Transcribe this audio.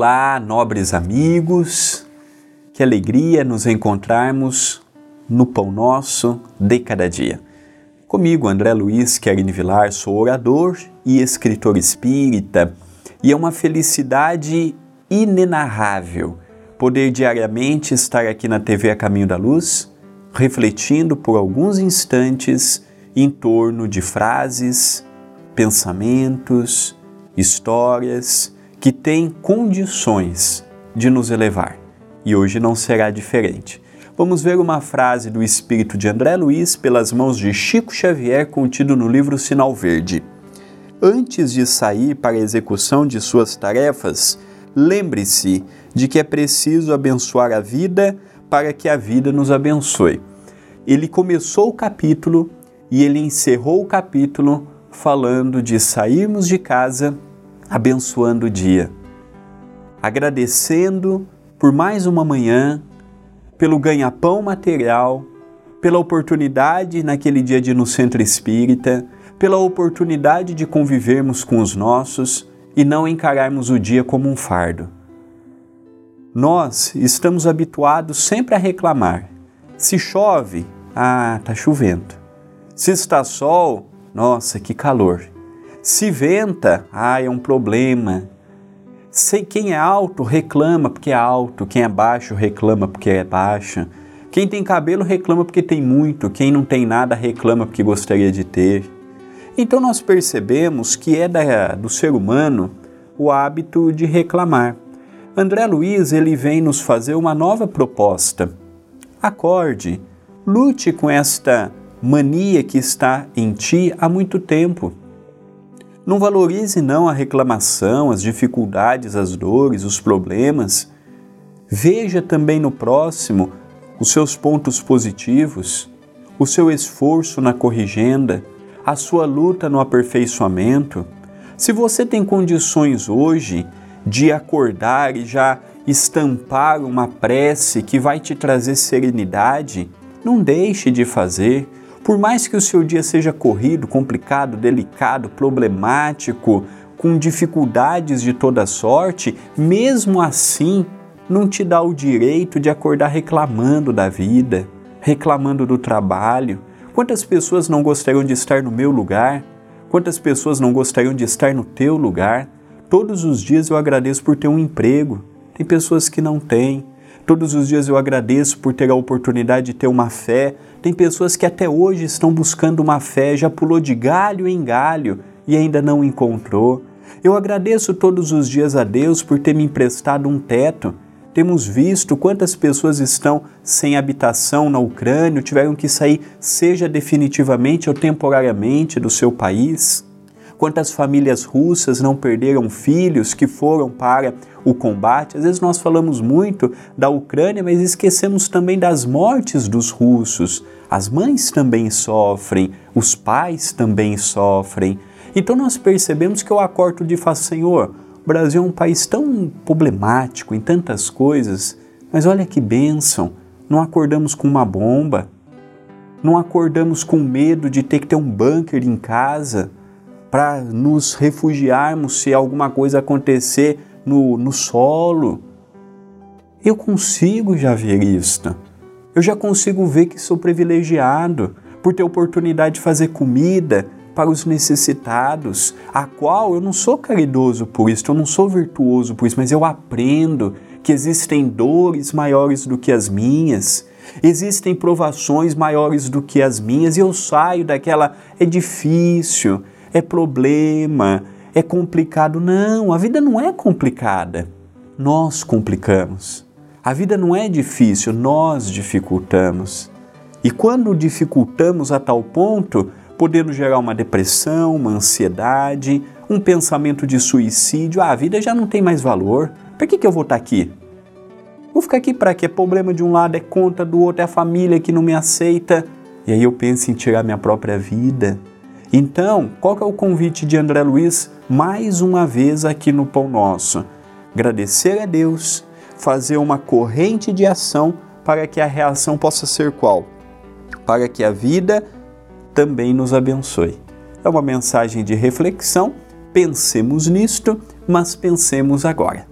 Olá, nobres amigos, que alegria nos encontrarmos no Pão Nosso de Cada Dia. Comigo, André Luiz Querini Vilar, sou orador e escritor espírita, e é uma felicidade inenarrável poder diariamente estar aqui na TV A Caminho da Luz, refletindo por alguns instantes em torno de frases, pensamentos, histórias que têm condições de nos elevar. E hoje não será diferente. Vamos ver uma frase do espírito de André Luiz pelas mãos de Chico Xavier contido no livro Sinal Verde. Antes de sair para a execução de suas tarefas, lembre-se de que é preciso abençoar a vida para que a vida nos abençoe. Ele começou o capítulo e ele encerrou o capítulo falando de sairmos de casa abençoando o dia, agradecendo por mais uma manhã, pelo ganha-pão material, pela oportunidade naquele dia de ir no centro espírita, pela oportunidade de convivermos com os nossos e não encararmos o dia como um fardo. Nós estamos habituados sempre a reclamar. Se chove, ah, tá chovendo. Se está sol, nossa, que calor. Se venta, ah, é um problema. Sei quem é alto reclama porque é alto, quem é baixo reclama porque é baixo. Quem tem cabelo reclama porque tem muito, quem não tem nada reclama porque gostaria de ter. Então nós percebemos que é da, do ser humano o hábito de reclamar. André Luiz ele vem nos fazer uma nova proposta. Acorde, lute com esta mania que está em ti há muito tempo. Não valorize não a reclamação, as dificuldades, as dores, os problemas. Veja também no próximo os seus pontos positivos, o seu esforço na corrigenda, a sua luta no aperfeiçoamento. Se você tem condições hoje de acordar e já estampar uma prece que vai te trazer serenidade, não deixe de fazer por mais que o seu dia seja corrido, complicado, delicado, problemático, com dificuldades de toda sorte, mesmo assim não te dá o direito de acordar reclamando da vida, reclamando do trabalho. Quantas pessoas não gostariam de estar no meu lugar? Quantas pessoas não gostariam de estar no teu lugar? Todos os dias eu agradeço por ter um emprego. Tem pessoas que não têm. Todos os dias eu agradeço por ter a oportunidade de ter uma fé. Tem pessoas que até hoje estão buscando uma fé, já pulou de galho em galho e ainda não encontrou. Eu agradeço todos os dias a Deus por ter me emprestado um teto. Temos visto quantas pessoas estão sem habitação na Ucrânia, tiveram que sair, seja definitivamente ou temporariamente, do seu país. Quantas famílias russas não perderam filhos que foram para o combate? Às vezes nós falamos muito da Ucrânia, mas esquecemos também das mortes dos russos. As mães também sofrem, os pais também sofrem. Então nós percebemos que eu acordo de falar, Senhor, o Brasil é um país tão problemático em tantas coisas, mas olha que bênção, não acordamos com uma bomba, não acordamos com medo de ter que ter um bunker em casa, para nos refugiarmos se alguma coisa acontecer no, no solo. Eu consigo já ver isto. Eu já consigo ver que sou privilegiado por ter oportunidade de fazer comida para os necessitados, a qual eu não sou caridoso por isso, eu não sou virtuoso por isso, mas eu aprendo que existem dores maiores do que as minhas, existem provações maiores do que as minhas e eu saio daquela é difícil, é problema, é complicado. Não, a vida não é complicada. Nós complicamos. A vida não é difícil, nós dificultamos. E quando dificultamos a tal ponto, podendo gerar uma depressão, uma ansiedade, um pensamento de suicídio, ah, a vida já não tem mais valor. Para que, que eu vou estar aqui? Vou ficar aqui para quê? É problema de um lado, é conta do outro, é a família que não me aceita. E aí eu penso em tirar minha própria vida. Então, qual é o convite de André Luiz mais uma vez aqui no Pão Nosso? Agradecer a Deus, fazer uma corrente de ação para que a reação possa ser qual? Para que a vida também nos abençoe. É uma mensagem de reflexão. Pensemos nisto, mas pensemos agora.